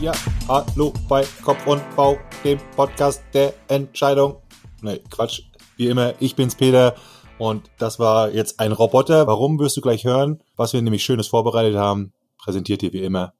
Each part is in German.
Ja, hallo bei Kopf und Bau, dem Podcast der Entscheidung. Ne, Quatsch. Wie immer, ich bin's Peter und das war jetzt ein Roboter. Warum wirst du gleich hören? Was wir nämlich Schönes vorbereitet haben, präsentiert dir wie immer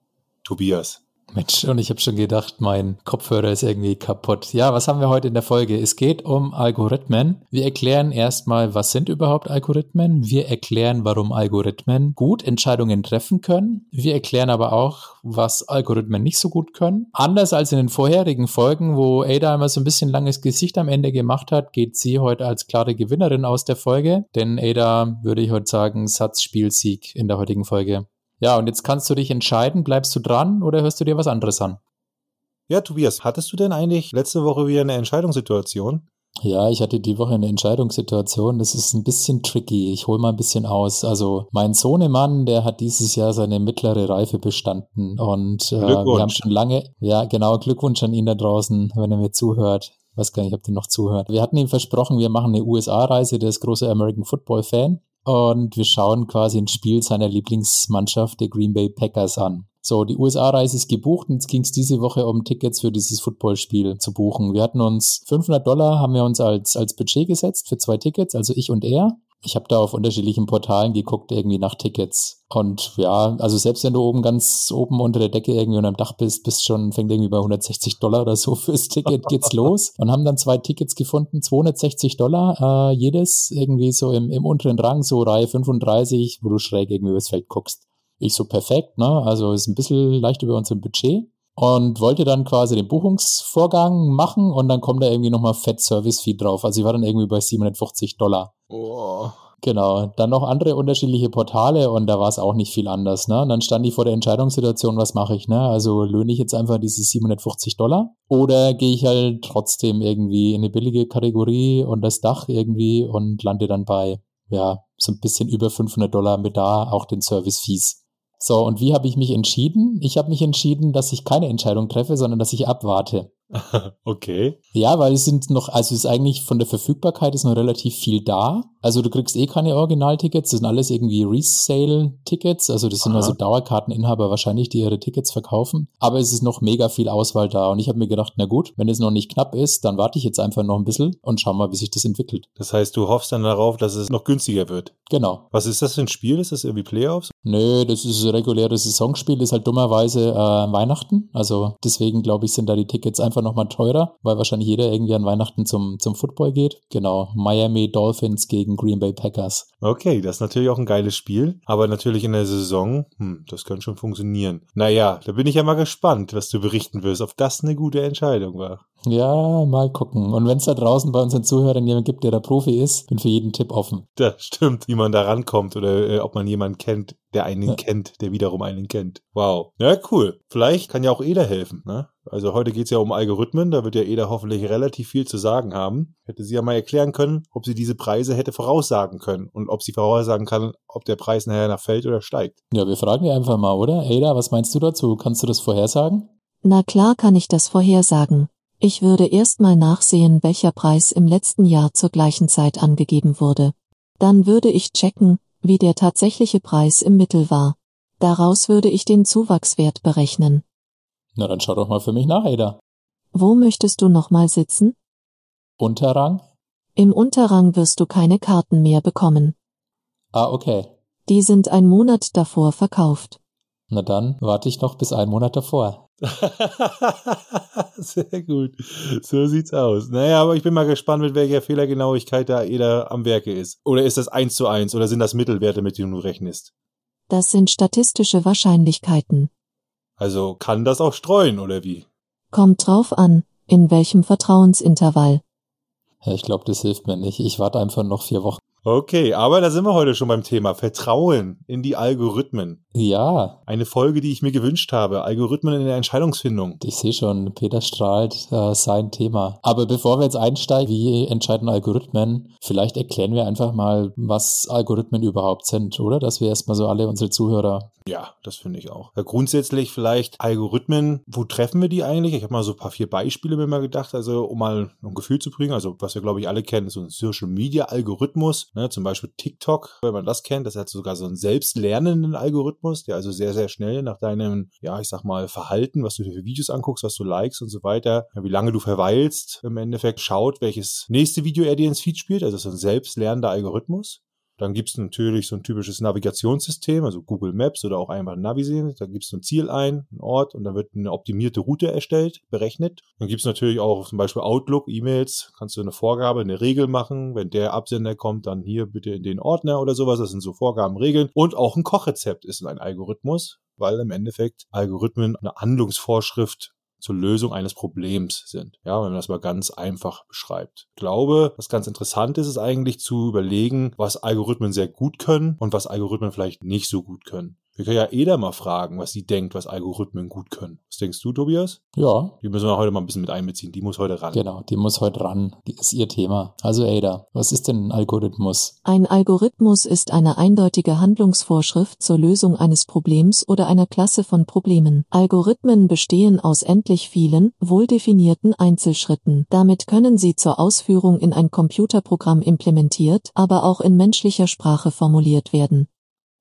Tobias. Mensch, und ich habe schon gedacht, mein Kopfhörer ist irgendwie kaputt. Ja, was haben wir heute in der Folge? Es geht um Algorithmen. Wir erklären erstmal, was sind überhaupt Algorithmen? Wir erklären, warum Algorithmen gut Entscheidungen treffen können. Wir erklären aber auch, was Algorithmen nicht so gut können. Anders als in den vorherigen Folgen, wo Ada immer so ein bisschen langes Gesicht am Ende gemacht hat, geht sie heute als klare Gewinnerin aus der Folge. Denn Ada, würde ich heute sagen, Satzspielsieg in der heutigen Folge. Ja, und jetzt kannst du dich entscheiden, bleibst du dran oder hörst du dir was anderes an? Ja, Tobias, hattest du denn eigentlich letzte Woche wieder eine Entscheidungssituation? Ja, ich hatte die Woche eine Entscheidungssituation. Das ist ein bisschen tricky. Ich hole mal ein bisschen aus. Also mein Sohnemann, der hat dieses Jahr seine mittlere Reife bestanden und äh, wir haben schon lange, ja genau, Glückwunsch an ihn da draußen, wenn er mir zuhört. Ich weiß gar nicht, ob der noch zuhört. Wir hatten ihm versprochen, wir machen eine USA-Reise. Der ist großer American Football Fan und wir schauen quasi ein Spiel seiner Lieblingsmannschaft, der Green Bay Packers, an. So, die USA-Reise ist gebucht und jetzt ging es diese Woche um Tickets für dieses Footballspiel zu buchen. Wir hatten uns 500 Dollar haben wir uns als, als Budget gesetzt für zwei Tickets, also ich und er. Ich habe da auf unterschiedlichen Portalen geguckt, irgendwie nach Tickets. Und ja, also selbst wenn du oben ganz oben unter der Decke irgendwie unterm Dach bist, bist schon, fängt irgendwie bei 160 Dollar oder so fürs Ticket geht's los. Und haben dann zwei Tickets gefunden, 260 Dollar äh, jedes, irgendwie so im, im unteren Rang, so Reihe 35, wo du schräg irgendwie übers Feld guckst. Ich so perfekt, ne? Also ist ein bisschen leicht über unserem Budget und wollte dann quasi den Buchungsvorgang machen und dann kommt da irgendwie nochmal Fett Service Fee drauf. Also ich war dann irgendwie bei 750 Dollar. Oh. Genau, dann noch andere unterschiedliche Portale und da war es auch nicht viel anders. Ne? Und dann stand ich vor der Entscheidungssituation, was mache ich? Ne? Also löhne ich jetzt einfach diese 750 Dollar oder gehe ich halt trotzdem irgendwie in eine billige Kategorie und das Dach irgendwie und lande dann bei, ja, so ein bisschen über 500 Dollar mit da auch den Service-Fees. So, und wie habe ich mich entschieden? Ich habe mich entschieden, dass ich keine Entscheidung treffe, sondern dass ich abwarte. okay. Ja, weil es sind noch, also es ist eigentlich von der Verfügbarkeit ist noch relativ viel da. Also du kriegst eh keine Originaltickets, das sind alles irgendwie Resale-Tickets, also das sind Aha. also Dauerkarteninhaber wahrscheinlich, die ihre Tickets verkaufen. Aber es ist noch mega viel Auswahl da und ich habe mir gedacht, na gut, wenn es noch nicht knapp ist, dann warte ich jetzt einfach noch ein bisschen und schau mal, wie sich das entwickelt. Das heißt, du hoffst dann darauf, dass es noch günstiger wird. Genau. Was ist das für ein Spiel? Ist das irgendwie Playoffs? Nö, das ist ein reguläres Saisonspiel, ist halt dummerweise äh, Weihnachten. Also deswegen glaube ich, sind da die Tickets einfach nochmal teurer, weil wahrscheinlich jeder irgendwie an Weihnachten zum, zum Football geht. Genau. Miami Dolphins gegen Green Bay Packers. Okay, das ist natürlich auch ein geiles Spiel, aber natürlich in der Saison, hm, das könnte schon funktionieren. Naja, da bin ich ja mal gespannt, was du berichten wirst, ob das eine gute Entscheidung war. Ja, mal gucken. Und wenn es da draußen bei unseren Zuhörern jemanden gibt, der da Profi ist, bin für jeden Tipp offen. Das stimmt, wie man da rankommt oder äh, ob man jemanden kennt, der einen ja. kennt, der wiederum einen kennt. Wow. Ja, cool. Vielleicht kann ja auch Eda helfen, ne? Also heute geht's ja um Algorithmen, da wird ja Eda hoffentlich relativ viel zu sagen haben. Hätte sie ja mal erklären können, ob sie diese Preise hätte voraussagen können und ob sie voraussagen kann, ob der Preis nachher nach fällt oder steigt. Ja, wir fragen ja einfach mal, oder? Ada, was meinst du dazu? Kannst du das vorhersagen? Na klar kann ich das vorhersagen. Ich würde erst mal nachsehen, welcher Preis im letzten Jahr zur gleichen Zeit angegeben wurde. Dann würde ich checken, wie der tatsächliche Preis im Mittel war. Daraus würde ich den Zuwachswert berechnen. Na dann schau doch mal für mich nach, Ada. Wo möchtest du nochmal sitzen? Unterrang? Im Unterrang wirst du keine Karten mehr bekommen. Ah, okay. Die sind ein Monat davor verkauft. Na dann warte ich noch bis ein Monat davor. Sehr gut. So sieht's aus. Naja, aber ich bin mal gespannt, mit welcher Fehlergenauigkeit da jeder am Werke ist. Oder ist das eins zu eins oder sind das Mittelwerte, mit denen du rechnest? Das sind statistische Wahrscheinlichkeiten. Also kann das auch streuen, oder wie? Kommt drauf an, in welchem Vertrauensintervall. Ja, ich glaube, das hilft mir nicht. Ich warte einfach noch vier Wochen. Okay, aber da sind wir heute schon beim Thema Vertrauen in die Algorithmen. Ja. Eine Folge, die ich mir gewünscht habe. Algorithmen in der Entscheidungsfindung. Ich sehe schon, Peter strahlt äh, sein Thema. Aber bevor wir jetzt einsteigen, wie entscheiden Algorithmen, vielleicht erklären wir einfach mal, was Algorithmen überhaupt sind, oder? Dass wir erstmal so alle unsere Zuhörer ja, das finde ich auch. Ja, grundsätzlich vielleicht Algorithmen, wo treffen wir die eigentlich? Ich habe mal so ein paar vier Beispiele mir mal gedacht, also um mal ein Gefühl zu bringen. Also was wir glaube ich alle kennen, so ein Social Media Algorithmus Ne? Zum Beispiel TikTok, wenn man das kennt, das hat sogar so einen selbstlernenden Algorithmus, der also sehr, sehr schnell nach deinem, ja, ich sag mal, Verhalten, was du dir für Videos anguckst, was du likes und so weiter, wie lange du verweilst, im Endeffekt schaut, welches nächste Video er dir ins Feed spielt. Also so ein selbstlernender Algorithmus. Dann gibt es natürlich so ein typisches Navigationssystem, also Google Maps oder auch einfach Navi sehen. Da gibst du ein Ziel ein, einen Ort und dann wird eine optimierte Route erstellt, berechnet. Dann gibt es natürlich auch zum Beispiel Outlook, E-Mails, kannst du eine Vorgabe, eine Regel machen. Wenn der Absender kommt, dann hier bitte in den Ordner oder sowas. Das sind so Vorgaben, Regeln. Und auch ein Kochrezept ist ein Algorithmus, weil im Endeffekt Algorithmen eine Handlungsvorschrift zur Lösung eines Problems sind. Ja, wenn man das mal ganz einfach beschreibt. Ich glaube, was ganz interessant ist, ist eigentlich zu überlegen, was Algorithmen sehr gut können und was Algorithmen vielleicht nicht so gut können. Wir können ja Eda mal fragen, was sie denkt, was Algorithmen gut können. Was denkst du, Tobias? Ja. Die müssen wir heute mal ein bisschen mit einbeziehen. Die muss heute ran. Genau, die muss heute ran. Die ist ihr Thema. Also Ada, was ist denn ein Algorithmus? Ein Algorithmus ist eine eindeutige Handlungsvorschrift zur Lösung eines Problems oder einer Klasse von Problemen. Algorithmen bestehen aus endlich vielen, wohldefinierten Einzelschritten. Damit können sie zur Ausführung in ein Computerprogramm implementiert, aber auch in menschlicher Sprache formuliert werden.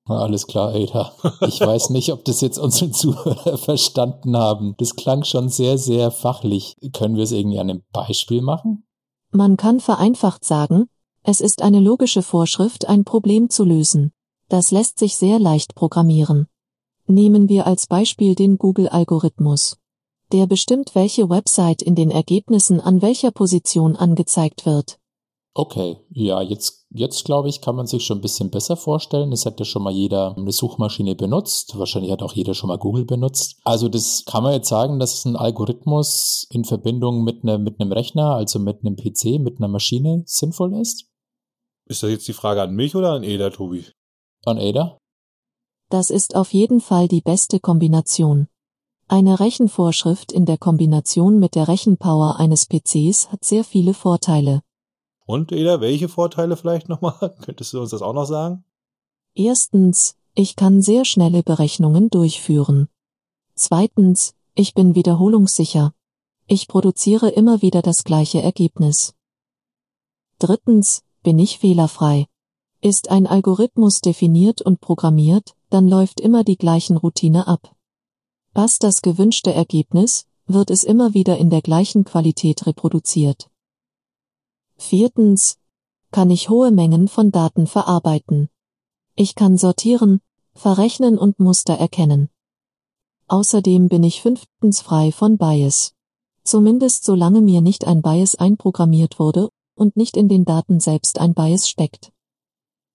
Alles klar, Ada. Ich weiß nicht, ob das jetzt unsere Zuhörer verstanden haben. Das klang schon sehr, sehr fachlich. Können wir es irgendwie an einem Beispiel machen? Man kann vereinfacht sagen, es ist eine logische Vorschrift, ein Problem zu lösen. Das lässt sich sehr leicht programmieren. Nehmen wir als Beispiel den Google-Algorithmus. Der bestimmt, welche Website in den Ergebnissen an welcher Position angezeigt wird. Okay, ja, jetzt, jetzt glaube ich, kann man sich schon ein bisschen besser vorstellen. Es hat ja schon mal jeder eine Suchmaschine benutzt. Wahrscheinlich hat auch jeder schon mal Google benutzt. Also das kann man jetzt sagen, dass ein Algorithmus in Verbindung mit, ne, mit einem Rechner, also mit einem PC, mit einer Maschine sinnvoll ist. Ist das jetzt die Frage an mich oder an Ada, Tobi? An Ada? Das ist auf jeden Fall die beste Kombination. Eine Rechenvorschrift in der Kombination mit der Rechenpower eines PCs hat sehr viele Vorteile. Und Eda, welche Vorteile vielleicht nochmal? Könntest du uns das auch noch sagen? Erstens, ich kann sehr schnelle Berechnungen durchführen. Zweitens, ich bin wiederholungssicher. Ich produziere immer wieder das gleiche Ergebnis. Drittens, bin ich fehlerfrei. Ist ein Algorithmus definiert und programmiert, dann läuft immer die gleichen Routine ab. Passt das gewünschte Ergebnis, wird es immer wieder in der gleichen Qualität reproduziert. Viertens kann ich hohe Mengen von Daten verarbeiten. Ich kann sortieren, verrechnen und Muster erkennen. Außerdem bin ich fünftens frei von Bias. Zumindest solange mir nicht ein Bias einprogrammiert wurde und nicht in den Daten selbst ein Bias steckt.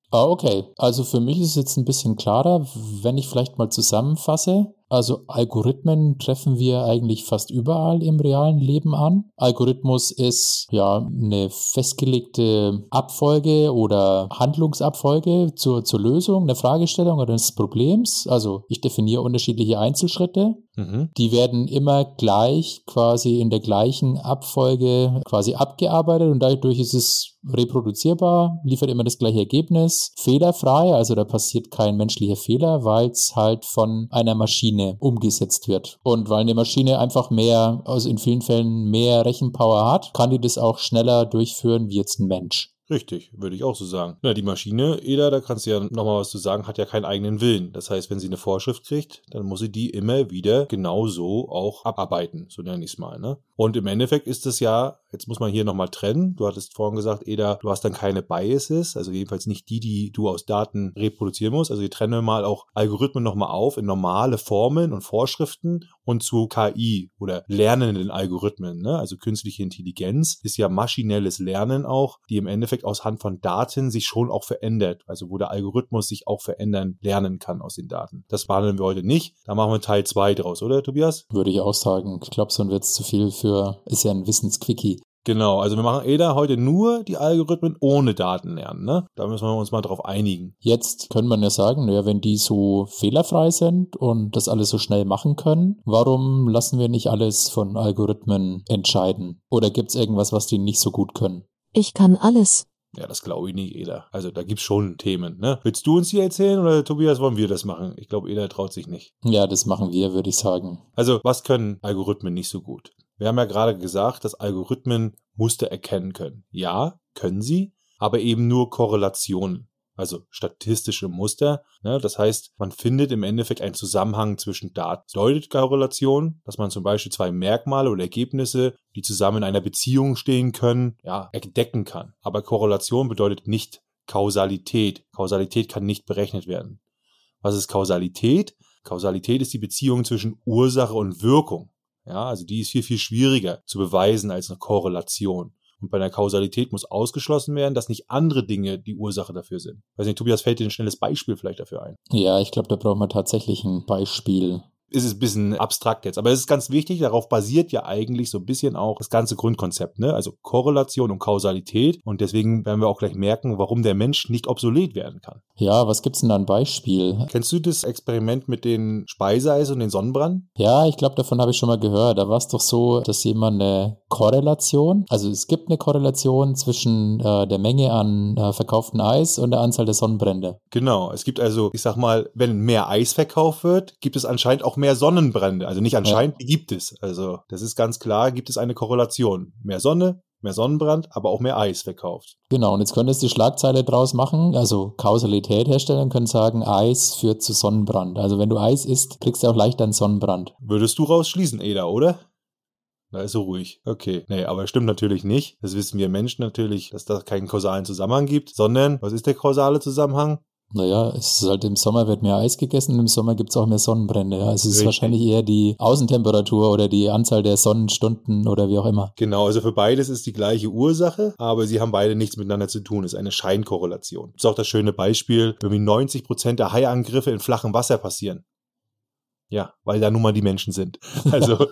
Ah, okay. Also für mich ist es jetzt ein bisschen klarer, wenn ich vielleicht mal zusammenfasse. Also Algorithmen treffen wir eigentlich fast überall im realen Leben an. Algorithmus ist ja eine festgelegte Abfolge oder Handlungsabfolge zur, zur Lösung einer Fragestellung oder eines Problems. Also ich definiere unterschiedliche Einzelschritte. Mhm. Die werden immer gleich quasi in der gleichen Abfolge quasi abgearbeitet und dadurch ist es reproduzierbar, liefert immer das gleiche Ergebnis, fehlerfrei, also da passiert kein menschlicher Fehler, weil es halt von einer Maschine umgesetzt wird. Und weil eine Maschine einfach mehr, also in vielen Fällen mehr Rechenpower hat, kann die das auch schneller durchführen wie jetzt ein Mensch. Richtig, würde ich auch so sagen. Na, die Maschine, Eda, da kannst du ja nochmal was zu sagen, hat ja keinen eigenen Willen. Das heißt, wenn sie eine Vorschrift kriegt, dann muss sie die immer wieder genau so auch abarbeiten, so nenne ich es mal. Ne? Und im Endeffekt ist es ja, jetzt muss man hier nochmal trennen. Du hattest vorhin gesagt, Eda, du hast dann keine Biases, also jedenfalls nicht die, die du aus Daten reproduzieren musst. Also wir trennen mal auch Algorithmen nochmal auf in normale Formeln und Vorschriften und zu KI oder lernenden Algorithmen. Ne? Also künstliche Intelligenz ist ja maschinelles Lernen auch, die im Endeffekt Endeffekt aus Hand von Daten sich schon auch verändert. Also wo der Algorithmus sich auch verändern lernen kann aus den Daten. Das behandeln wir heute nicht. Da machen wir Teil 2 draus, oder Tobias? Würde ich auch sagen. Ich glaube, sonst wird es zu viel für, ist ja ein Wissensquickie. Genau, also wir machen EDA heute nur die Algorithmen ohne Daten lernen. Ne? Da müssen wir uns mal drauf einigen. Jetzt könnte man ja sagen, naja, wenn die so fehlerfrei sind und das alles so schnell machen können, warum lassen wir nicht alles von Algorithmen entscheiden? Oder gibt es irgendwas, was die nicht so gut können? Ich kann alles. Ja, das glaube ich nicht, Eda. Also da gibt's schon Themen, ne? Willst du uns die erzählen oder Tobias, wollen wir das machen? Ich glaube, Eda traut sich nicht. Ja, das machen wir, würde ich sagen. Also, was können Algorithmen nicht so gut? Wir haben ja gerade gesagt, dass Algorithmen Muster erkennen können. Ja, können sie, aber eben nur Korrelationen also statistische Muster. Ne? Das heißt, man findet im Endeffekt einen Zusammenhang zwischen Daten. Das bedeutet Korrelation, dass man zum Beispiel zwei Merkmale oder Ergebnisse, die zusammen in einer Beziehung stehen können, ja, entdecken kann. Aber Korrelation bedeutet nicht Kausalität. Kausalität kann nicht berechnet werden. Was ist Kausalität? Kausalität ist die Beziehung zwischen Ursache und Wirkung. Ja, also die ist viel, viel schwieriger zu beweisen als eine Korrelation. Und bei einer Kausalität muss ausgeschlossen werden, dass nicht andere Dinge die Ursache dafür sind. Weiß nicht, Tobias, fällt dir ein schnelles Beispiel vielleicht dafür ein? Ja, ich glaube, da braucht man tatsächlich ein Beispiel ist es ein bisschen abstrakt jetzt. Aber es ist ganz wichtig, darauf basiert ja eigentlich so ein bisschen auch das ganze Grundkonzept, ne? Also Korrelation und Kausalität. Und deswegen werden wir auch gleich merken, warum der Mensch nicht obsolet werden kann. Ja, was gibt's denn da ein Beispiel? Kennst du das Experiment mit den Speiseeis und den Sonnenbrand? Ja, ich glaube, davon habe ich schon mal gehört. Da war es doch so, dass jemand eine Korrelation, also es gibt eine Korrelation zwischen äh, der Menge an äh, verkauften Eis und der Anzahl der Sonnenbrände. Genau. Es gibt also, ich sag mal, wenn mehr Eis verkauft wird, gibt es anscheinend auch mehr mehr Sonnenbrände. Also nicht anscheinend, die gibt es. Also das ist ganz klar, gibt es eine Korrelation. Mehr Sonne, mehr Sonnenbrand, aber auch mehr Eis verkauft. Genau, und jetzt könntest du die Schlagzeile draus machen, also Kausalität herstellen, können sagen, Eis führt zu Sonnenbrand. Also wenn du Eis isst, kriegst du auch leicht einen Sonnenbrand. Würdest du rausschließen, Eda, oder? Da ist so ruhig. Okay. Nee, aber stimmt natürlich nicht. Das wissen wir Menschen natürlich, dass da keinen kausalen Zusammenhang gibt, sondern was ist der kausale Zusammenhang? Naja, es ist halt im Sommer wird mehr Eis gegessen und im Sommer gibt es auch mehr Sonnenbrände. Ja. Also es ist Richtig. wahrscheinlich eher die Außentemperatur oder die Anzahl der Sonnenstunden oder wie auch immer. Genau, also für beides ist die gleiche Ursache, aber sie haben beide nichts miteinander zu tun. Es ist eine Scheinkorrelation. Das ist auch das schöne Beispiel, irgendwie 90 Prozent der Haiangriffe in flachem Wasser passieren. Ja, weil da nun mal die Menschen sind. Also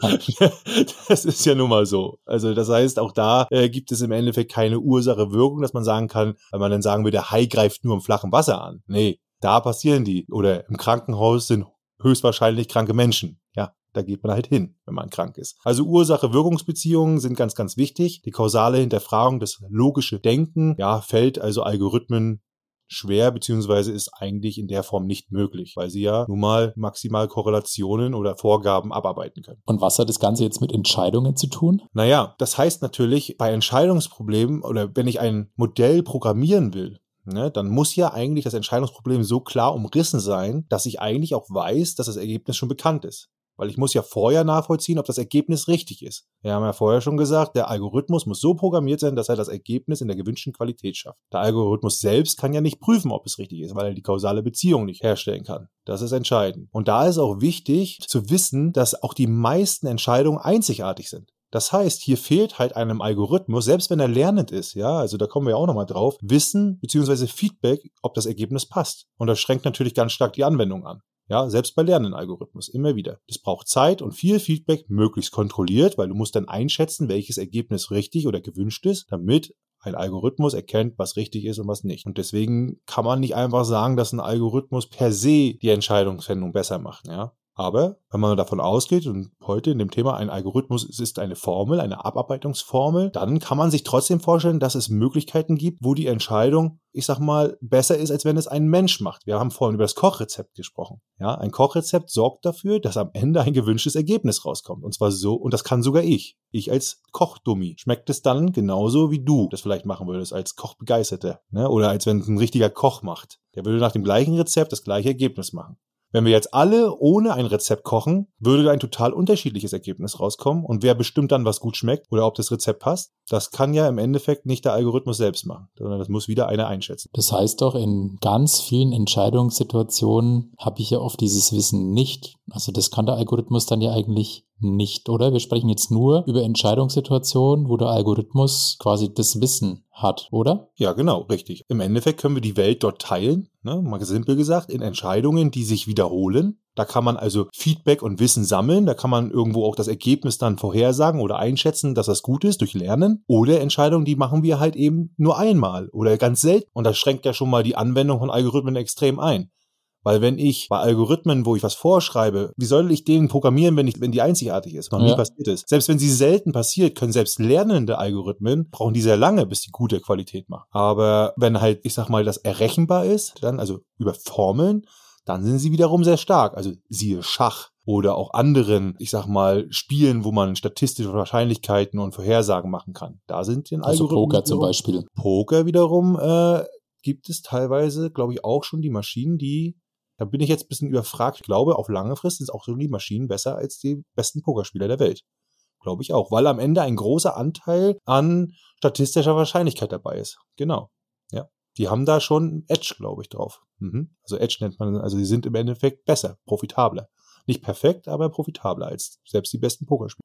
das ist ja nun mal so. Also das heißt, auch da äh, gibt es im Endeffekt keine Ursache-Wirkung, dass man sagen kann, weil man dann sagen würde, der Hai greift nur im flachen Wasser an. Nee, da passieren die. Oder im Krankenhaus sind höchstwahrscheinlich kranke Menschen. Ja, da geht man halt hin, wenn man krank ist. Also Ursache-Wirkungsbeziehungen sind ganz, ganz wichtig. Die kausale Hinterfragung, das logische Denken, ja, fällt also Algorithmen schwer, beziehungsweise ist eigentlich in der Form nicht möglich, weil sie ja nun mal maximal Korrelationen oder Vorgaben abarbeiten können. Und was hat das Ganze jetzt mit Entscheidungen zu tun? Naja, das heißt natürlich, bei Entscheidungsproblemen oder wenn ich ein Modell programmieren will, Ne, dann muss ja eigentlich das Entscheidungsproblem so klar umrissen sein, dass ich eigentlich auch weiß, dass das Ergebnis schon bekannt ist. Weil ich muss ja vorher nachvollziehen, ob das Ergebnis richtig ist. Wir haben ja vorher schon gesagt, der Algorithmus muss so programmiert sein, dass er das Ergebnis in der gewünschten Qualität schafft. Der Algorithmus selbst kann ja nicht prüfen, ob es richtig ist, weil er die kausale Beziehung nicht herstellen kann. Das ist entscheidend. Und da ist auch wichtig zu wissen, dass auch die meisten Entscheidungen einzigartig sind. Das heißt, hier fehlt halt einem Algorithmus, selbst wenn er lernend ist, ja, also da kommen wir ja auch nochmal drauf, Wissen bzw. Feedback, ob das Ergebnis passt. Und das schränkt natürlich ganz stark die Anwendung an. Ja, selbst bei Lernen-Algorithmus, immer wieder. Das braucht Zeit und viel Feedback, möglichst kontrolliert, weil du musst dann einschätzen, welches Ergebnis richtig oder gewünscht ist, damit ein Algorithmus erkennt, was richtig ist und was nicht. Und deswegen kann man nicht einfach sagen, dass ein Algorithmus per se die Entscheidungsfindung besser macht. Ja? Aber wenn man davon ausgeht, und heute in dem Thema ein Algorithmus ist eine Formel, eine Abarbeitungsformel, dann kann man sich trotzdem vorstellen, dass es Möglichkeiten gibt, wo die Entscheidung, ich sag mal, besser ist, als wenn es ein Mensch macht. Wir haben vorhin über das Kochrezept gesprochen. Ja, ein Kochrezept sorgt dafür, dass am Ende ein gewünschtes Ergebnis rauskommt. Und zwar so, und das kann sogar ich. Ich als Kochdummi. Schmeckt es dann genauso, wie du das vielleicht machen würdest, als Kochbegeisterter. Ne? Oder als wenn es ein richtiger Koch macht. Der würde nach dem gleichen Rezept das gleiche Ergebnis machen. Wenn wir jetzt alle ohne ein Rezept kochen, würde ein total unterschiedliches Ergebnis rauskommen. Und wer bestimmt dann, was gut schmeckt oder ob das Rezept passt? Das kann ja im Endeffekt nicht der Algorithmus selbst machen, sondern das muss wieder einer einschätzen. Das heißt doch, in ganz vielen Entscheidungssituationen habe ich ja oft dieses Wissen nicht. Also das kann der Algorithmus dann ja eigentlich nicht, oder? Wir sprechen jetzt nur über Entscheidungssituationen, wo der Algorithmus quasi das Wissen hat, oder? Ja, genau, richtig. Im Endeffekt können wir die Welt dort teilen, ne, mal simpel gesagt, in Entscheidungen, die sich wiederholen. Da kann man also Feedback und Wissen sammeln, da kann man irgendwo auch das Ergebnis dann vorhersagen oder einschätzen, dass das gut ist durch Lernen. Oder Entscheidungen, die machen wir halt eben nur einmal oder ganz selten. Und das schränkt ja schon mal die Anwendung von Algorithmen extrem ein. Weil wenn ich bei Algorithmen, wo ich was vorschreibe, wie soll ich den programmieren, wenn, ich, wenn die einzigartig ist? Noch nie passiert ist. Selbst wenn sie selten passiert, können selbst lernende Algorithmen, brauchen die sehr lange, bis die gute Qualität machen. Aber wenn halt, ich sag mal, das errechenbar ist, dann, also über Formeln, dann sind sie wiederum sehr stark. Also siehe Schach. oder auch anderen, ich sag mal, Spielen, wo man statistische Wahrscheinlichkeiten und Vorhersagen machen kann. Da sind den also Algorithmen. Poker zum Beispiel. Poker wiederum äh, gibt es teilweise, glaube ich, auch schon die Maschinen, die da bin ich jetzt ein bisschen überfragt. Ich glaube, auf lange Frist sind auch so die Maschinen besser als die besten Pokerspieler der Welt. Glaube ich auch, weil am Ende ein großer Anteil an statistischer Wahrscheinlichkeit dabei ist. Genau. Ja. Die haben da schon Edge, glaube ich, drauf. Mhm. Also Edge nennt man, also die sind im Endeffekt besser, profitabler. Nicht perfekt, aber profitabler als selbst die besten Pokerspieler.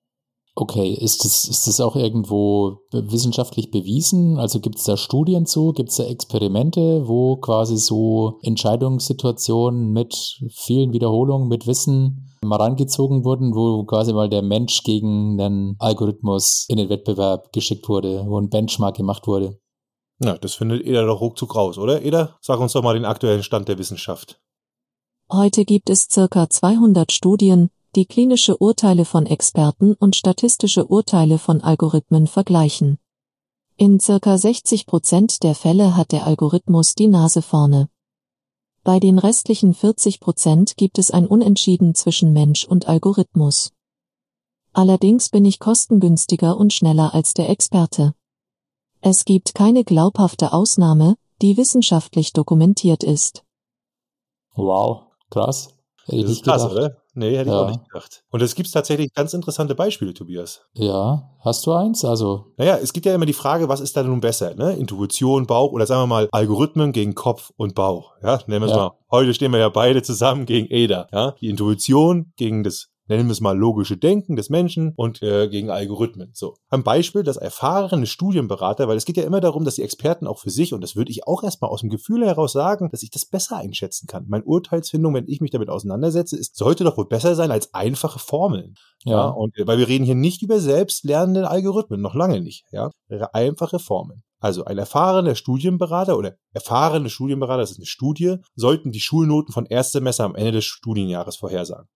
Okay, ist das, ist das auch irgendwo wissenschaftlich bewiesen? Also gibt es da Studien zu? Gibt es da Experimente, wo quasi so Entscheidungssituationen mit vielen Wiederholungen, mit Wissen mal rangezogen wurden, wo quasi mal der Mensch gegen einen Algorithmus in den Wettbewerb geschickt wurde, wo ein Benchmark gemacht wurde? Na, das findet Eda doch ruckzuck raus, oder? Eda, sag uns doch mal den aktuellen Stand der Wissenschaft. Heute gibt es circa 200 Studien, die klinische Urteile von Experten und statistische Urteile von Algorithmen vergleichen. In circa 60 Prozent der Fälle hat der Algorithmus die Nase vorne. Bei den restlichen 40 Prozent gibt es ein Unentschieden zwischen Mensch und Algorithmus. Allerdings bin ich kostengünstiger und schneller als der Experte. Es gibt keine glaubhafte Ausnahme, die wissenschaftlich dokumentiert ist. Wow, krass. Hätte das ist krass, gedacht. oder? Nee, hätte ja. ich auch nicht gedacht. Und es gibt tatsächlich ganz interessante Beispiele, Tobias. Ja, hast du eins? Also. Naja, es gibt ja immer die Frage, was ist da nun besser? Ne? Intuition, Bauch oder sagen wir mal Algorithmen gegen Kopf und Bauch. Ja, nennen wir es ja. mal. Heute stehen wir ja beide zusammen gegen ADA. Ja, die Intuition gegen das nennen wir es mal logische Denken des Menschen und äh, gegen Algorithmen. So. Ein Beispiel, das erfahrene Studienberater, weil es geht ja immer darum, dass die Experten auch für sich, und das würde ich auch erstmal aus dem Gefühl heraus sagen, dass ich das besser einschätzen kann. Meine Urteilsfindung, wenn ich mich damit auseinandersetze, ist, sollte doch wohl besser sein als einfache Formeln. Ja. ja und äh, weil wir reden hier nicht über selbstlernende Algorithmen, noch lange nicht. Ja. Einfache Formeln. Also ein erfahrener Studienberater oder erfahrene Studienberater, das ist eine Studie, sollten die Schulnoten von Erstsemester am Ende des Studienjahres vorhersagen.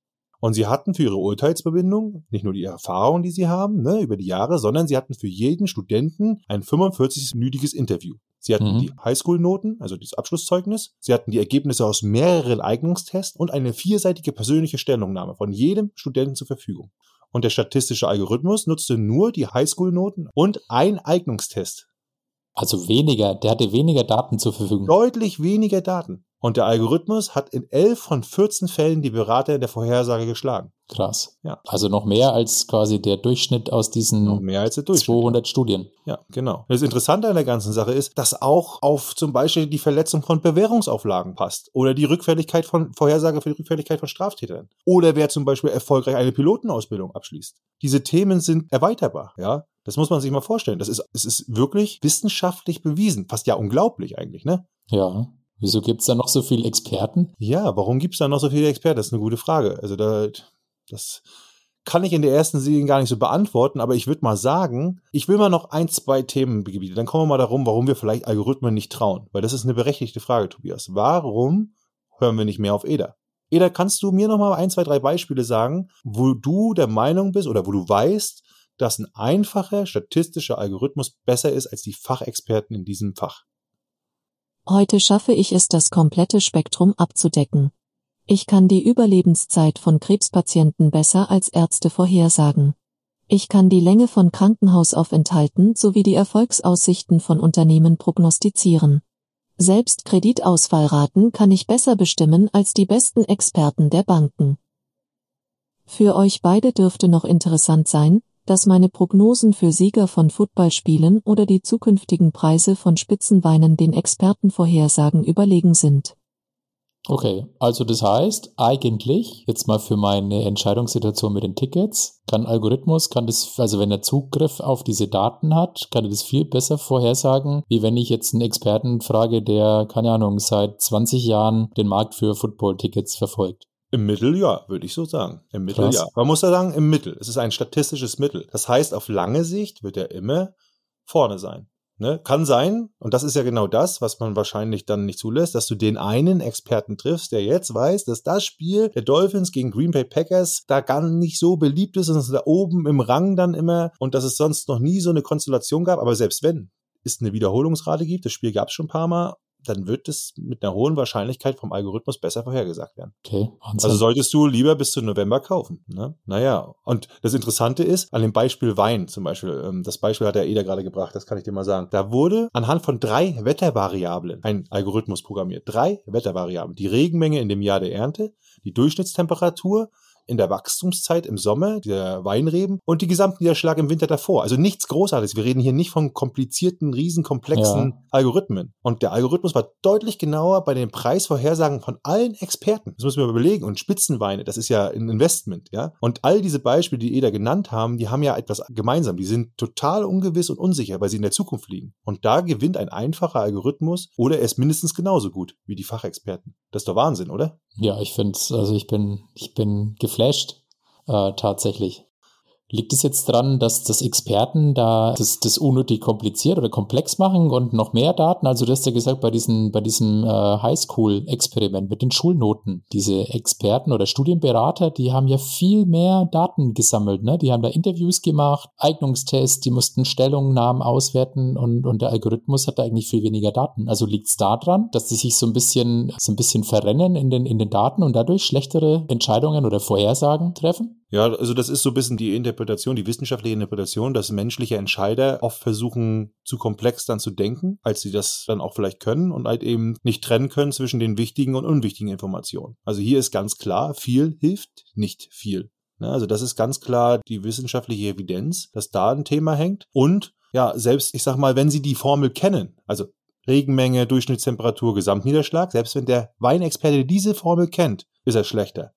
Und sie hatten für ihre Urteilsbebindung nicht nur die Erfahrung, die sie haben, ne, über die Jahre, sondern sie hatten für jeden Studenten ein 45-minütiges Interview. Sie hatten mhm. die Highschool-Noten, also das Abschlusszeugnis. Sie hatten die Ergebnisse aus mehreren Eignungstests und eine vierseitige persönliche Stellungnahme von jedem Studenten zur Verfügung. Und der statistische Algorithmus nutzte nur die Highschool-Noten und ein Eignungstest. Also weniger, der hatte weniger Daten zur Verfügung. Deutlich weniger Daten. Und der Algorithmus hat in 11 von 14 Fällen die Berater in der Vorhersage geschlagen. Krass. Ja. Also noch mehr als quasi der Durchschnitt aus diesen noch mehr als der 200 Studien. Ja, genau. Das Interessante an der ganzen Sache ist, dass auch auf zum Beispiel die Verletzung von Bewährungsauflagen passt oder die Rückfälligkeit von Vorhersage für die Rückfälligkeit von Straftätern oder wer zum Beispiel erfolgreich eine Pilotenausbildung abschließt. Diese Themen sind erweiterbar, ja. Das muss man sich mal vorstellen. Das ist, es ist wirklich wissenschaftlich bewiesen. Fast ja unglaublich eigentlich, ne? Ja. Wieso gibt es da noch so viele Experten? Ja, warum gibt es da noch so viele Experten? Das ist eine gute Frage. Also da, das kann ich in der ersten Serie gar nicht so beantworten, aber ich würde mal sagen, ich will mal noch ein, zwei Themengebiete. Dann kommen wir mal darum, warum wir vielleicht Algorithmen nicht trauen. Weil das ist eine berechtigte Frage, Tobias. Warum hören wir nicht mehr auf EDA? EDA, kannst du mir noch mal ein, zwei, drei Beispiele sagen, wo du der Meinung bist oder wo du weißt, dass ein einfacher statistischer Algorithmus besser ist als die Fachexperten in diesem Fach? Heute schaffe ich es, das komplette Spektrum abzudecken. Ich kann die Überlebenszeit von Krebspatienten besser als Ärzte vorhersagen. Ich kann die Länge von Krankenhausaufenthalten sowie die Erfolgsaussichten von Unternehmen prognostizieren. Selbst Kreditausfallraten kann ich besser bestimmen als die besten Experten der Banken. Für euch beide dürfte noch interessant sein, dass meine Prognosen für Sieger von Footballspielen oder die zukünftigen Preise von Spitzenweinen den Expertenvorhersagen überlegen sind. Okay, also das heißt, eigentlich, jetzt mal für meine Entscheidungssituation mit den Tickets, kann Algorithmus, kann das, also wenn er Zugriff auf diese Daten hat, kann er das viel besser vorhersagen, wie wenn ich jetzt einen Experten frage, der, keine Ahnung, seit 20 Jahren den Markt für Football-Tickets verfolgt. Im Mittel ja, würde ich so sagen. Im Mittel Krass. ja. Man muss ja sagen, im Mittel. Es ist ein statistisches Mittel. Das heißt, auf lange Sicht wird er immer vorne sein. Ne? Kann sein, und das ist ja genau das, was man wahrscheinlich dann nicht zulässt, dass du den einen Experten triffst, der jetzt weiß, dass das Spiel der Dolphins gegen Green Bay Packers da gar nicht so beliebt ist und es da oben im Rang dann immer und dass es sonst noch nie so eine Konstellation gab. Aber selbst wenn es eine Wiederholungsrate gibt, das Spiel gab es schon ein paar Mal, dann wird es mit einer hohen Wahrscheinlichkeit vom Algorithmus besser vorhergesagt werden. Okay. Wahnsinn. Also solltest du lieber bis zu November kaufen. Ne? Naja, und das Interessante ist, an dem Beispiel Wein zum Beispiel, ähm, das Beispiel hat der Eder gerade gebracht, das kann ich dir mal sagen. Da wurde anhand von drei Wettervariablen ein Algorithmus programmiert. Drei Wettervariablen. Die Regenmenge in dem Jahr der Ernte, die Durchschnittstemperatur in der Wachstumszeit im Sommer, der Weinreben und die gesamten Niederschlag im Winter davor. Also nichts Großartiges. Wir reden hier nicht von komplizierten, riesenkomplexen ja. Algorithmen. Und der Algorithmus war deutlich genauer bei den Preisvorhersagen von allen Experten. Das müssen wir überlegen. Und Spitzenweine, das ist ja ein Investment, ja. Und all diese Beispiele, die ihr da genannt haben, die haben ja etwas gemeinsam. Die sind total ungewiss und unsicher, weil sie in der Zukunft liegen. Und da gewinnt ein einfacher Algorithmus oder er ist mindestens genauso gut wie die Fachexperten. Das ist doch Wahnsinn, oder? Ja, ich finde also ich bin, ich bin geflasht, äh, tatsächlich. Liegt es jetzt daran, dass das Experten da das, das unnötig kompliziert oder komplex machen und noch mehr Daten? Also du hast ja gesagt, bei, diesen, bei diesem äh, Highschool-Experiment mit den Schulnoten, diese Experten oder Studienberater, die haben ja viel mehr Daten gesammelt. Ne? Die haben da Interviews gemacht, Eignungstests, die mussten Stellungnahmen auswerten und, und der Algorithmus hat da eigentlich viel weniger Daten. Also liegt es daran, dass die sich so ein bisschen so ein bisschen verrennen in den, in den Daten und dadurch schlechtere Entscheidungen oder Vorhersagen treffen? Ja, also das ist so ein bisschen die Interpretation, die wissenschaftliche Interpretation, dass menschliche Entscheider oft versuchen, zu komplex dann zu denken, als sie das dann auch vielleicht können und halt eben nicht trennen können zwischen den wichtigen und unwichtigen Informationen. Also hier ist ganz klar, viel hilft nicht viel. Ne, also das ist ganz klar die wissenschaftliche Evidenz, dass da ein Thema hängt. Und ja, selbst, ich sag mal, wenn Sie die Formel kennen, also Regenmenge, Durchschnittstemperatur, Gesamtniederschlag, selbst wenn der Weinexperte diese Formel kennt, ist er schlechter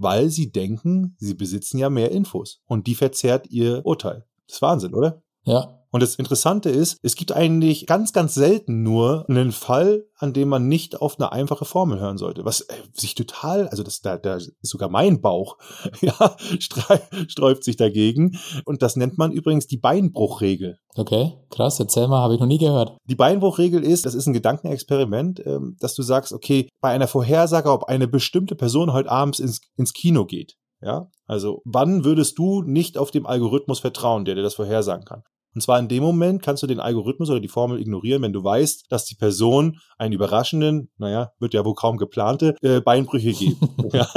weil sie denken, sie besitzen ja mehr Infos. Und die verzerrt ihr Urteil. Das ist Wahnsinn, oder? Ja, und das Interessante ist, es gibt eigentlich ganz, ganz selten nur einen Fall, an dem man nicht auf eine einfache Formel hören sollte. Was äh, sich total, also das, da, da ist sogar mein Bauch, ja, sträubt sich dagegen. Und das nennt man übrigens die Beinbruchregel. Okay, krass, erzähl mal, habe ich noch nie gehört. Die Beinbruchregel ist, das ist ein Gedankenexperiment, ähm, dass du sagst, okay, bei einer Vorhersage, ob eine bestimmte Person heute abends ins, ins Kino geht, ja, also wann würdest du nicht auf dem Algorithmus vertrauen, der dir das vorhersagen kann? Und zwar in dem Moment kannst du den Algorithmus oder die Formel ignorieren, wenn du weißt, dass die Person einen überraschenden, naja, wird ja wohl kaum geplante, äh, Beinbrüche gibt. ja?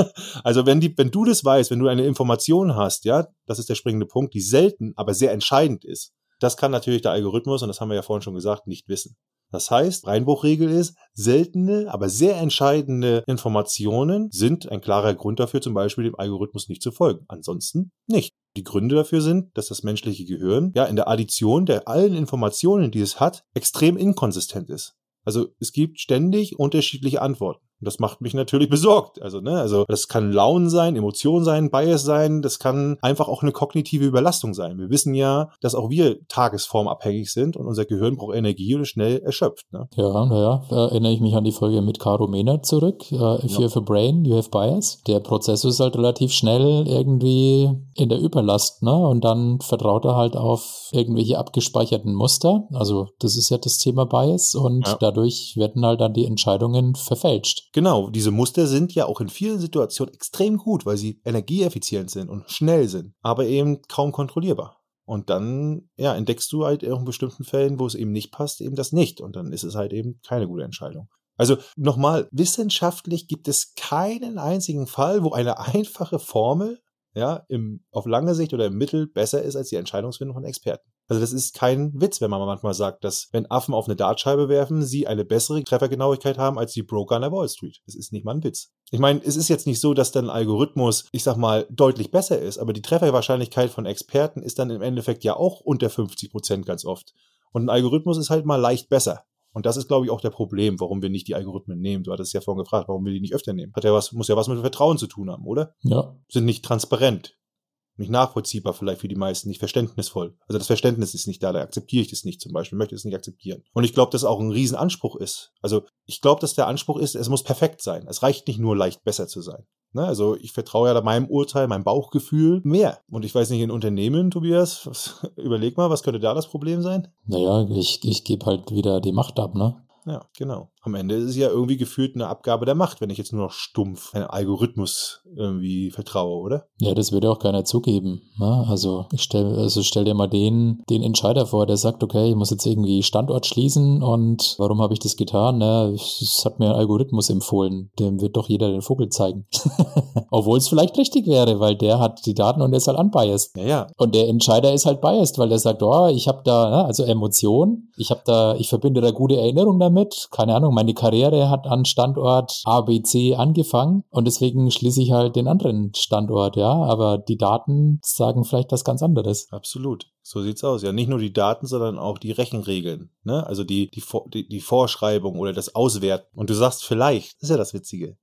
Also wenn die, wenn du das weißt, wenn du eine Information hast, ja, das ist der springende Punkt, die selten, aber sehr entscheidend ist, das kann natürlich der Algorithmus, und das haben wir ja vorhin schon gesagt, nicht wissen. Das heißt, Reinbruchregel ist, seltene, aber sehr entscheidende Informationen sind ein klarer Grund dafür, zum Beispiel dem Algorithmus nicht zu folgen. Ansonsten nicht. Die Gründe dafür sind, dass das menschliche Gehirn ja in der Addition der allen Informationen, die es hat, extrem inkonsistent ist. Also es gibt ständig unterschiedliche Antworten. Und das macht mich natürlich besorgt. Also, ne, also das kann Launen sein, Emotionen sein, Bias sein, das kann einfach auch eine kognitive Überlastung sein. Wir wissen ja, dass auch wir tagesformabhängig sind und unser Gehirn braucht Energie und ist schnell erschöpft. Ne? Ja, naja, da erinnere ich mich an die Folge mit Caro Mehner zurück. Uh, if ja. you have a brain, you have bias. Der Prozessor ist halt relativ schnell irgendwie in der Überlast, ne? Und dann vertraut er halt auf irgendwelche abgespeicherten Muster. Also das ist ja das Thema Bias und ja. dadurch werden halt dann die Entscheidungen verfälscht. Genau, diese Muster sind ja auch in vielen Situationen extrem gut, weil sie energieeffizient sind und schnell sind, aber eben kaum kontrollierbar. Und dann, ja, entdeckst du halt in bestimmten Fällen, wo es eben nicht passt, eben das nicht. Und dann ist es halt eben keine gute Entscheidung. Also nochmal, wissenschaftlich gibt es keinen einzigen Fall, wo eine einfache Formel ja, im, auf lange Sicht oder im Mittel besser ist als die Entscheidungsfindung von Experten. Also das ist kein Witz, wenn man manchmal sagt, dass wenn Affen auf eine Dartscheibe werfen, sie eine bessere Treffergenauigkeit haben als die Broker an der Wall Street. Das ist nicht mal ein Witz. Ich meine, es ist jetzt nicht so, dass dann ein Algorithmus, ich sag mal, deutlich besser ist, aber die Trefferwahrscheinlichkeit von Experten ist dann im Endeffekt ja auch unter 50 Prozent ganz oft. Und ein Algorithmus ist halt mal leicht besser. Und das ist, glaube ich, auch der Problem, warum wir nicht die Algorithmen nehmen. Du hattest ja vorhin gefragt, warum wir die nicht öfter nehmen. Hat ja was, muss ja was mit Vertrauen zu tun haben, oder? Ja. Sind nicht transparent. Nicht nachvollziehbar vielleicht für die meisten, nicht verständnisvoll. Also das Verständnis ist nicht da, da akzeptiere ich das nicht zum Beispiel, möchte es nicht akzeptieren. Und ich glaube, dass auch ein Riesenanspruch ist. Also ich glaube, dass der Anspruch ist, es muss perfekt sein. Es reicht nicht nur leicht besser zu sein. Ne? Also ich vertraue ja meinem Urteil, meinem Bauchgefühl mehr. Und ich weiß nicht, in Unternehmen, Tobias, was, überleg mal, was könnte da das Problem sein? Naja, ich, ich gebe halt wieder die Macht ab, ne? Ja, genau. Am Ende ist es ja irgendwie gefühlt eine Abgabe der Macht, wenn ich jetzt nur noch stumpf einem Algorithmus irgendwie vertraue, oder? Ja, das würde auch keiner zugeben. Ne? Also ich stell, also stell dir mal den, den Entscheider vor, der sagt, okay, ich muss jetzt irgendwie Standort schließen und warum habe ich das getan? Ne? Es hat mir ein Algorithmus empfohlen. Dem wird doch jeder den Vogel zeigen. Obwohl es vielleicht richtig wäre, weil der hat die Daten und der ist halt unbiased. Ja, ja. Und der Entscheider ist halt biased, weil der sagt, oh, ich habe da, ne, also Emotion, ich habe da, ich verbinde da gute Erinnerungen damit, keine Ahnung, meine Karriere hat an Standort ABC angefangen und deswegen schließe ich halt den anderen Standort, ja, aber die Daten sagen vielleicht was ganz anderes. Absolut. So sieht's aus. Ja, nicht nur die Daten, sondern auch die Rechenregeln, ne? Also die, die, die, die Vorschreibung oder das Auswerten. Und du sagst vielleicht, das ist ja das Witzige.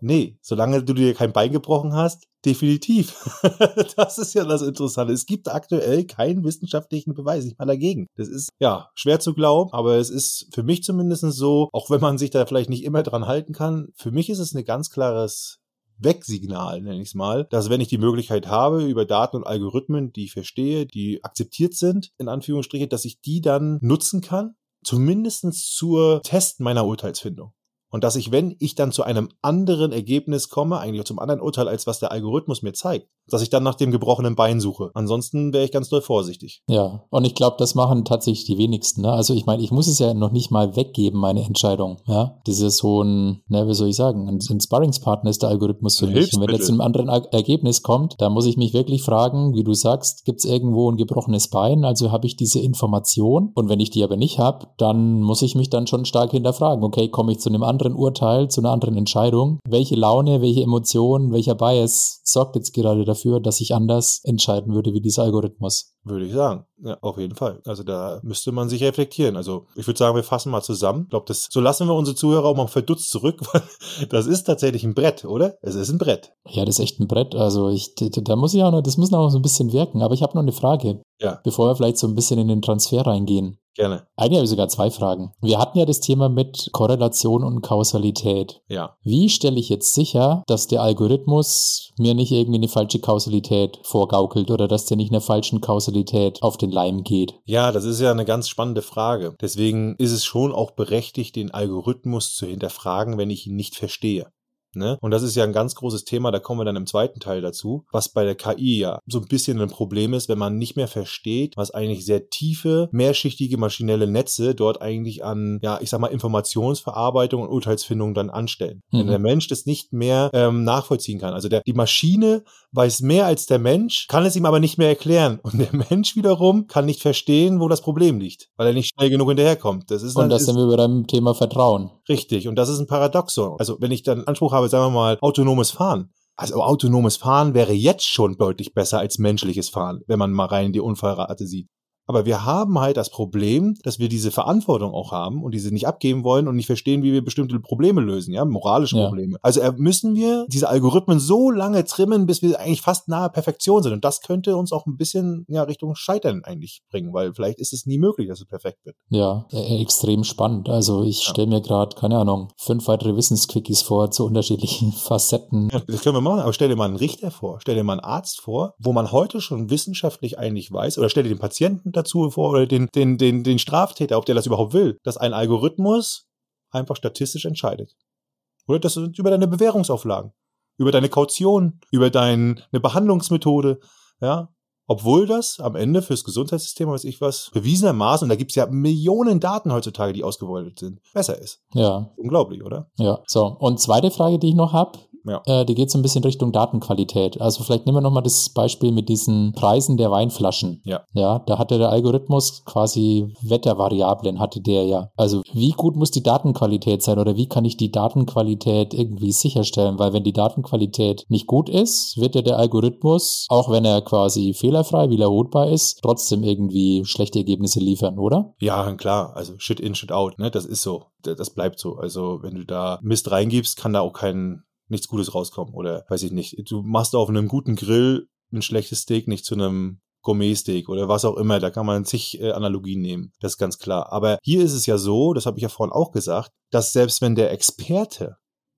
Nee, solange du dir kein Bein gebrochen hast, definitiv. das ist ja das Interessante. Es gibt aktuell keinen wissenschaftlichen Beweis, nicht mal dagegen. Das ist ja schwer zu glauben, aber es ist für mich zumindest so, auch wenn man sich da vielleicht nicht immer dran halten kann, für mich ist es ein ganz klares Wegsignal, nenne ich es mal, dass wenn ich die Möglichkeit habe, über Daten und Algorithmen, die ich verstehe, die akzeptiert sind, in Anführungsstriche, dass ich die dann nutzen kann, zumindest zur Test meiner Urteilsfindung. Und dass ich, wenn ich dann zu einem anderen Ergebnis komme, eigentlich zum anderen Urteil, als was der Algorithmus mir zeigt, dass ich dann nach dem gebrochenen Bein suche. Ansonsten wäre ich ganz doll vorsichtig. Ja, und ich glaube, das machen tatsächlich die wenigsten. Ne? Also ich meine, ich muss es ja noch nicht mal weggeben, meine Entscheidung. Ja, das ist so ein, ne, wie soll ich sagen, ein, ein Sparringspartner ist der Algorithmus für mich. Und wenn jetzt zu einem anderen Ergebnis kommt, dann muss ich mich wirklich fragen, wie du sagst, gibt es irgendwo ein gebrochenes Bein? Also habe ich diese Information. Und wenn ich die aber nicht habe, dann muss ich mich dann schon stark hinterfragen. Okay, komme ich zu einem anderen Urteil, zu einer anderen Entscheidung? Welche Laune, welche Emotionen, welcher Bias sorgt jetzt gerade dafür? dafür, dass ich anders entscheiden würde wie dieser Algorithmus. Würde ich sagen. Ja, auf jeden Fall. Also da müsste man sich reflektieren. Also ich würde sagen, wir fassen mal zusammen. Ich glaube, das, so lassen wir unsere Zuhörer auch mal verdutzt zurück, weil das ist tatsächlich ein Brett, oder? Es ist ein Brett. Ja, das ist echt ein Brett. Also ich, da muss ich auch noch, das muss noch so ein bisschen wirken. Aber ich habe noch eine Frage. Ja. Bevor wir vielleicht so ein bisschen in den Transfer reingehen. Gerne. Eigentlich habe ich sogar zwei Fragen. Wir hatten ja das Thema mit Korrelation und Kausalität. Ja. Wie stelle ich jetzt sicher, dass der Algorithmus mir nicht irgendwie eine falsche Kausalität vorgaukelt oder dass der nicht einer falschen Kausalität auf den Leim geht? Ja, das ist ja eine ganz spannende Frage. Deswegen ist es schon auch berechtigt, den Algorithmus zu hinterfragen, wenn ich ihn nicht verstehe. Ne? Und das ist ja ein ganz großes Thema, da kommen wir dann im zweiten Teil dazu, was bei der KI ja so ein bisschen ein Problem ist, wenn man nicht mehr versteht, was eigentlich sehr tiefe, mehrschichtige maschinelle Netze dort eigentlich an, ja, ich sag mal, Informationsverarbeitung und Urteilsfindung dann anstellen. Mhm. Wenn der Mensch das nicht mehr ähm, nachvollziehen kann. Also der, die Maschine weiß mehr als der Mensch, kann es ihm aber nicht mehr erklären. Und der Mensch wiederum kann nicht verstehen, wo das Problem liegt, weil er nicht schnell genug hinterherkommt. Das ist und das sind wir über dem Thema Vertrauen. Richtig. Und das ist ein Paradoxon. Also wenn ich dann Anspruch habe, sagen wir mal, autonomes Fahren. Also autonomes Fahren wäre jetzt schon deutlich besser als menschliches Fahren, wenn man mal rein die Unfallrate sieht. Aber wir haben halt das Problem, dass wir diese Verantwortung auch haben und diese nicht abgeben wollen und nicht verstehen, wie wir bestimmte Probleme lösen, ja, moralische ja. Probleme. Also müssen wir diese Algorithmen so lange trimmen, bis wir eigentlich fast nahe Perfektion sind. Und das könnte uns auch ein bisschen ja, Richtung Scheitern eigentlich bringen, weil vielleicht ist es nie möglich, dass es perfekt wird. Ja, äh, extrem spannend. Also ich ja. stelle mir gerade, keine Ahnung, fünf weitere Wissensquickies vor zu unterschiedlichen Facetten. Ja, das können wir machen, aber stell dir mal einen Richter vor, stell dir mal einen Arzt vor, wo man heute schon wissenschaftlich eigentlich weiß, oder stell dir den Patienten dazu vor oder den, den, den, den Straftäter, ob der das überhaupt will, dass ein Algorithmus einfach statistisch entscheidet. Oder das sind über deine Bewährungsauflagen, über deine Kaution, über deine Behandlungsmethode, ja. Obwohl das am Ende fürs Gesundheitssystem, weiß ich was, bewiesenermaßen, und da gibt es ja Millionen Daten heutzutage, die ausgewollt sind, besser ist. Ja. Unglaublich, oder? Ja. So, und zweite Frage, die ich noch habe, ja. Äh, die geht so ein bisschen Richtung Datenqualität. Also vielleicht nehmen wir nochmal das Beispiel mit diesen Preisen der Weinflaschen. Ja. Ja, da hatte der Algorithmus quasi Wettervariablen, hatte der ja. Also wie gut muss die Datenqualität sein oder wie kann ich die Datenqualität irgendwie sicherstellen? Weil wenn die Datenqualität nicht gut ist, wird ja der Algorithmus, auch wenn er quasi fehlerfrei, wiederholbar ist, trotzdem irgendwie schlechte Ergebnisse liefern, oder? Ja, klar. Also Shit in, Shit out, ne? Das ist so. Das bleibt so. Also wenn du da Mist reingibst, kann da auch kein nichts Gutes rauskommen. Oder weiß ich nicht. Du machst auf einem guten Grill ein schlechtes Steak nicht zu einem Gourmet-Steak oder was auch immer. Da kann man zig äh, Analogien nehmen. Das ist ganz klar. Aber hier ist es ja so, das habe ich ja vorhin auch gesagt, dass selbst wenn der Experte,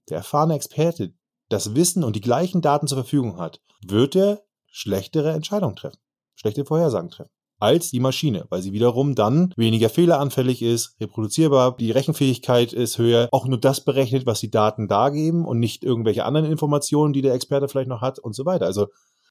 der erfahrene Experte, das Wissen und die gleichen Daten zur Verfügung hat, wird er schlechtere Entscheidungen treffen, schlechte Vorhersagen treffen. Als die Maschine, weil sie wiederum dann weniger fehleranfällig ist, reproduzierbar, die Rechenfähigkeit ist höher, auch nur das berechnet, was die Daten dargeben und nicht irgendwelche anderen Informationen, die der Experte vielleicht noch hat und so weiter. Also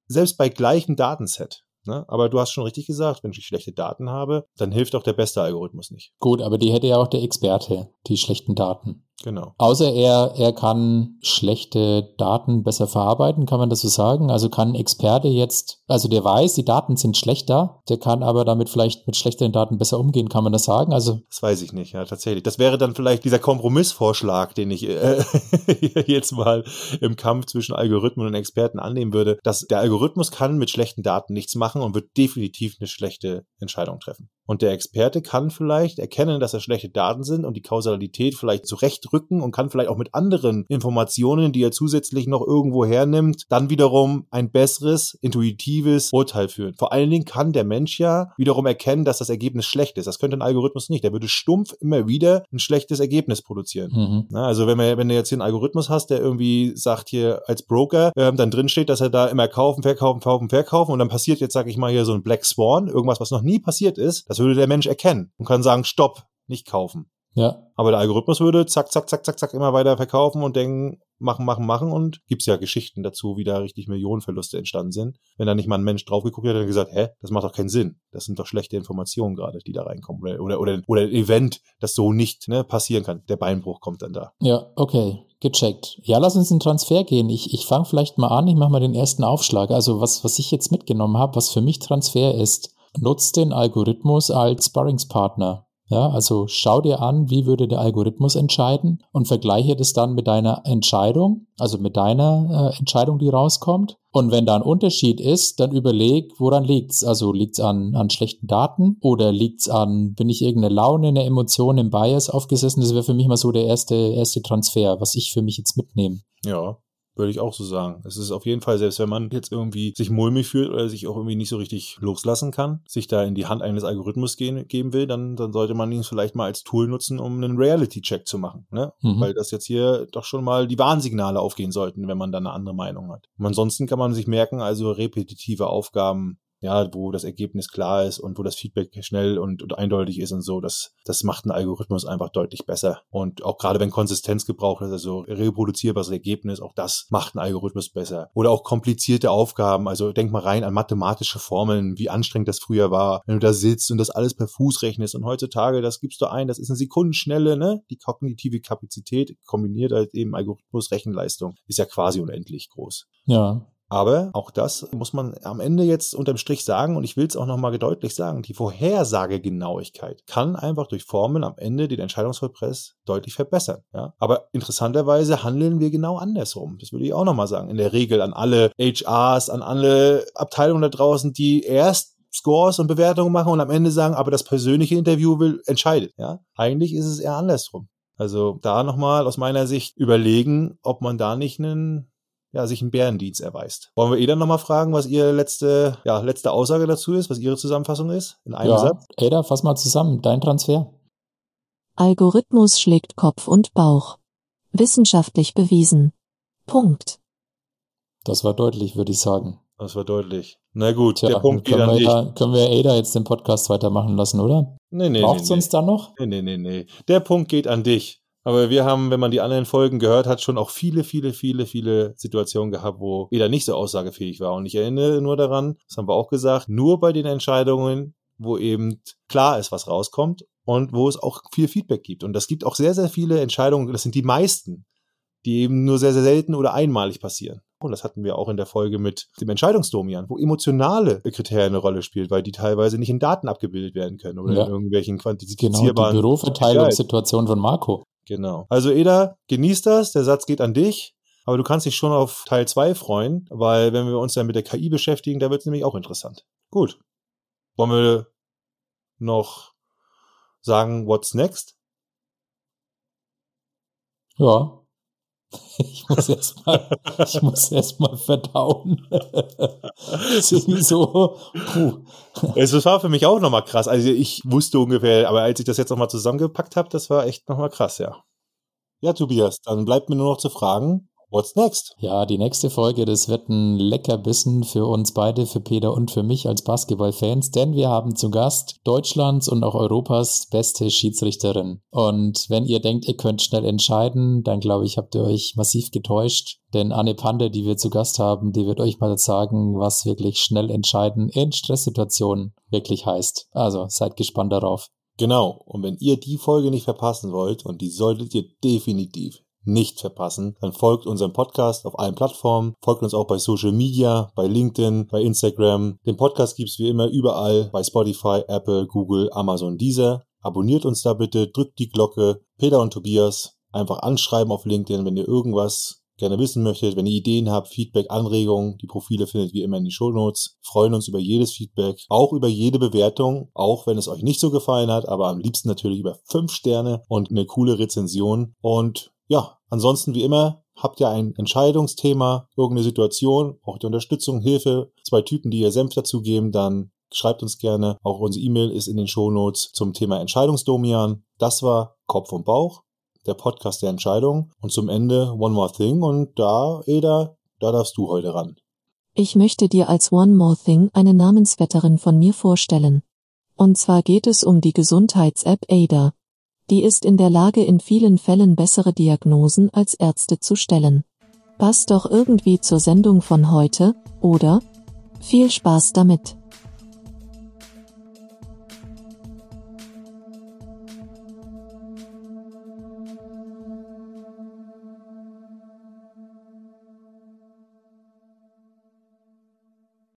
selbst bei gleichem Datenset Ne? Aber du hast schon richtig gesagt, wenn ich schlechte Daten habe, dann hilft auch der beste Algorithmus nicht. Gut, aber die hätte ja auch der Experte, die schlechten Daten. Genau. Außer er, er kann schlechte Daten besser verarbeiten, kann man das so sagen? Also kann ein Experte jetzt, also der weiß, die Daten sind schlechter, der kann aber damit vielleicht mit schlechteren Daten besser umgehen, kann man das sagen? Also das weiß ich nicht, ja, tatsächlich. Das wäre dann vielleicht dieser Kompromissvorschlag, den ich äh, jetzt mal im Kampf zwischen Algorithmen und Experten annehmen würde, dass der Algorithmus kann mit schlechten Daten nichts machen und wird definitiv eine schlechte Entscheidung treffen. Und der Experte kann vielleicht erkennen, dass das schlechte Daten sind und die Kausalität vielleicht zurechtrücken und kann vielleicht auch mit anderen Informationen, die er zusätzlich noch irgendwo hernimmt, dann wiederum ein besseres, intuitives Urteil führen. Vor allen Dingen kann der Mensch ja wiederum erkennen, dass das Ergebnis schlecht ist. Das könnte ein Algorithmus nicht. Der würde stumpf immer wieder ein schlechtes Ergebnis produzieren. Mhm. Na, also wenn, man, wenn du jetzt hier einen Algorithmus hast, der irgendwie sagt hier als Broker, ähm, dann drin steht, dass er da immer kaufen, verkaufen, kaufen, verkaufen und dann passiert jetzt, sag ich mal, hier so ein Black Swan, irgendwas, was noch nie passiert ist, das würde der Mensch erkennen und kann sagen, stopp, nicht kaufen. Ja. Aber der Algorithmus würde zack, zack, zack, zack, zack immer weiter verkaufen und denken, machen, machen, machen und gibt's ja Geschichten dazu, wie da richtig Millionenverluste entstanden sind. Wenn da nicht mal ein Mensch drauf geguckt hat, hat er gesagt, hä, das macht doch keinen Sinn. Das sind doch schlechte Informationen gerade, die da reinkommen. Oder, oder, oder, oder ein Event, das so nicht ne, passieren kann. Der Beinbruch kommt dann da. Ja, okay. Gecheckt. Ja, lass uns in Transfer gehen. Ich, ich fange vielleicht mal an, ich mache mal den ersten Aufschlag. Also was, was ich jetzt mitgenommen habe, was für mich Transfer ist, nutzt den Algorithmus als Sparringspartner. Ja, also schau dir an, wie würde der Algorithmus entscheiden und vergleiche das dann mit deiner Entscheidung, also mit deiner äh, Entscheidung, die rauskommt. Und wenn da ein Unterschied ist, dann überleg, woran liegt's? Also liegt's an, an schlechten Daten oder liegt's an, bin ich irgendeine Laune, eine Emotion, im Bias aufgesessen? Das wäre für mich mal so der erste, erste Transfer, was ich für mich jetzt mitnehme. Ja, würde ich auch so sagen. Es ist auf jeden Fall, selbst wenn man jetzt irgendwie sich mulmig fühlt oder sich auch irgendwie nicht so richtig loslassen kann, sich da in die Hand eines Algorithmus gehen, geben will, dann, dann sollte man ihn vielleicht mal als Tool nutzen, um einen Reality-Check zu machen. Ne? Mhm. Weil das jetzt hier doch schon mal die Warnsignale aufgehen sollten, wenn man da eine andere Meinung hat. Und ansonsten kann man sich merken, also repetitive Aufgaben ja, wo das Ergebnis klar ist und wo das Feedback schnell und, und eindeutig ist und so, das, das macht einen Algorithmus einfach deutlich besser. Und auch gerade wenn Konsistenz gebraucht ist, also reproduzierbares Ergebnis, auch das macht einen Algorithmus besser. Oder auch komplizierte Aufgaben, also denk mal rein an mathematische Formeln, wie anstrengend das früher war, wenn du da sitzt und das alles per Fuß rechnest und heutzutage, das gibst du ein, das ist eine Sekundenschnelle, ne? Die kognitive Kapazität kombiniert halt eben Algorithmus Rechenleistung ist ja quasi unendlich groß. Ja, aber auch das muss man am Ende jetzt unterm Strich sagen und ich will es auch nochmal deutlich sagen, die Vorhersagegenauigkeit kann einfach durch Formeln am Ende den Entscheidungsvollpress deutlich verbessern. Ja? Aber interessanterweise handeln wir genau andersrum. Das würde ich auch nochmal sagen. In der Regel an alle HRs, an alle Abteilungen da draußen, die erst Scores und Bewertungen machen und am Ende sagen, aber das persönliche Interview will, entscheidet. Ja? Eigentlich ist es eher andersrum. Also da nochmal aus meiner Sicht überlegen, ob man da nicht einen ja, sich ein Bärendienst erweist. Wollen wir Eda nochmal fragen, was ihre letzte, ja, letzte Aussage dazu ist, was ihre Zusammenfassung ist? In einem ja. Satz? Eda, fass mal zusammen, dein Transfer. Algorithmus schlägt Kopf und Bauch. Wissenschaftlich bewiesen. Punkt. Das war deutlich, würde ich sagen. Das war deutlich. Na gut, Tja, der Punkt geht an dich. Können wir Ada jetzt den Podcast weitermachen lassen, oder? Nee, nee, Braucht's nee, uns dann noch? Nee, nee, nee, nee. Der Punkt geht an dich. Aber wir haben, wenn man die anderen Folgen gehört hat, schon auch viele, viele, viele, viele Situationen gehabt, wo jeder nicht so aussagefähig war. Und ich erinnere nur daran, das haben wir auch gesagt, nur bei den Entscheidungen, wo eben klar ist, was rauskommt und wo es auch viel Feedback gibt. Und das gibt auch sehr, sehr viele Entscheidungen, das sind die meisten, die eben nur sehr, sehr selten oder einmalig passieren. Und das hatten wir auch in der Folge mit dem Entscheidungsdomian, wo emotionale Kriterien eine Rolle spielt, weil die teilweise nicht in Daten abgebildet werden können oder ja. in irgendwelchen quantifizierbaren... Genau, die Büroverteilungssituation von Marco. Genau. Also Eda, genieß das, der Satz geht an dich, aber du kannst dich schon auf Teil 2 freuen, weil wenn wir uns dann mit der KI beschäftigen, da wird es nämlich auch interessant. Gut. Wollen wir noch sagen, what's next? Ja. Ich muss erst mal, ich muss erst mal verdauen. so, puh. Es war für mich auch nochmal krass. Also ich wusste ungefähr, aber als ich das jetzt nochmal zusammengepackt habe, das war echt nochmal krass, ja. Ja, Tobias, dann bleibt mir nur noch zu fragen, What's next? Ja, die nächste Folge, das wird ein Leckerbissen für uns beide, für Peter und für mich als Basketballfans, denn wir haben zu Gast Deutschlands und auch Europas beste Schiedsrichterin. Und wenn ihr denkt, ihr könnt schnell entscheiden, dann glaube ich, habt ihr euch massiv getäuscht. Denn Anne Pande, die wir zu Gast haben, die wird euch mal sagen, was wirklich schnell entscheiden in Stresssituationen wirklich heißt. Also seid gespannt darauf. Genau. Und wenn ihr die Folge nicht verpassen wollt, und die solltet ihr definitiv nicht verpassen, dann folgt unserem Podcast auf allen Plattformen, folgt uns auch bei Social Media, bei LinkedIn, bei Instagram. Den Podcast gibt's wie immer überall bei Spotify, Apple, Google, Amazon, Deezer. Abonniert uns da bitte, drückt die Glocke. Peter und Tobias einfach anschreiben auf LinkedIn, wenn ihr irgendwas gerne wissen möchtet, wenn ihr Ideen habt, Feedback, Anregungen, die Profile findet wie immer in den Show Notes. Freuen uns über jedes Feedback, auch über jede Bewertung, auch wenn es euch nicht so gefallen hat, aber am liebsten natürlich über fünf Sterne und eine coole Rezension. Und ja, ansonsten wie immer, habt ihr ein Entscheidungsthema, irgendeine Situation, braucht ihr Unterstützung, Hilfe, zwei Typen, die ihr Senf dazugeben, dann schreibt uns gerne. Auch unsere E-Mail ist in den Shownotes zum Thema Entscheidungsdomian. Das war Kopf und Bauch, der Podcast der Entscheidung. Und zum Ende One More Thing. Und da, Eda, da darfst du heute ran. Ich möchte dir als One More Thing eine Namensvetterin von mir vorstellen. Und zwar geht es um die Gesundheits-App Ada die ist in der Lage, in vielen Fällen bessere Diagnosen als Ärzte zu stellen. Passt doch irgendwie zur Sendung von heute, oder? Viel Spaß damit!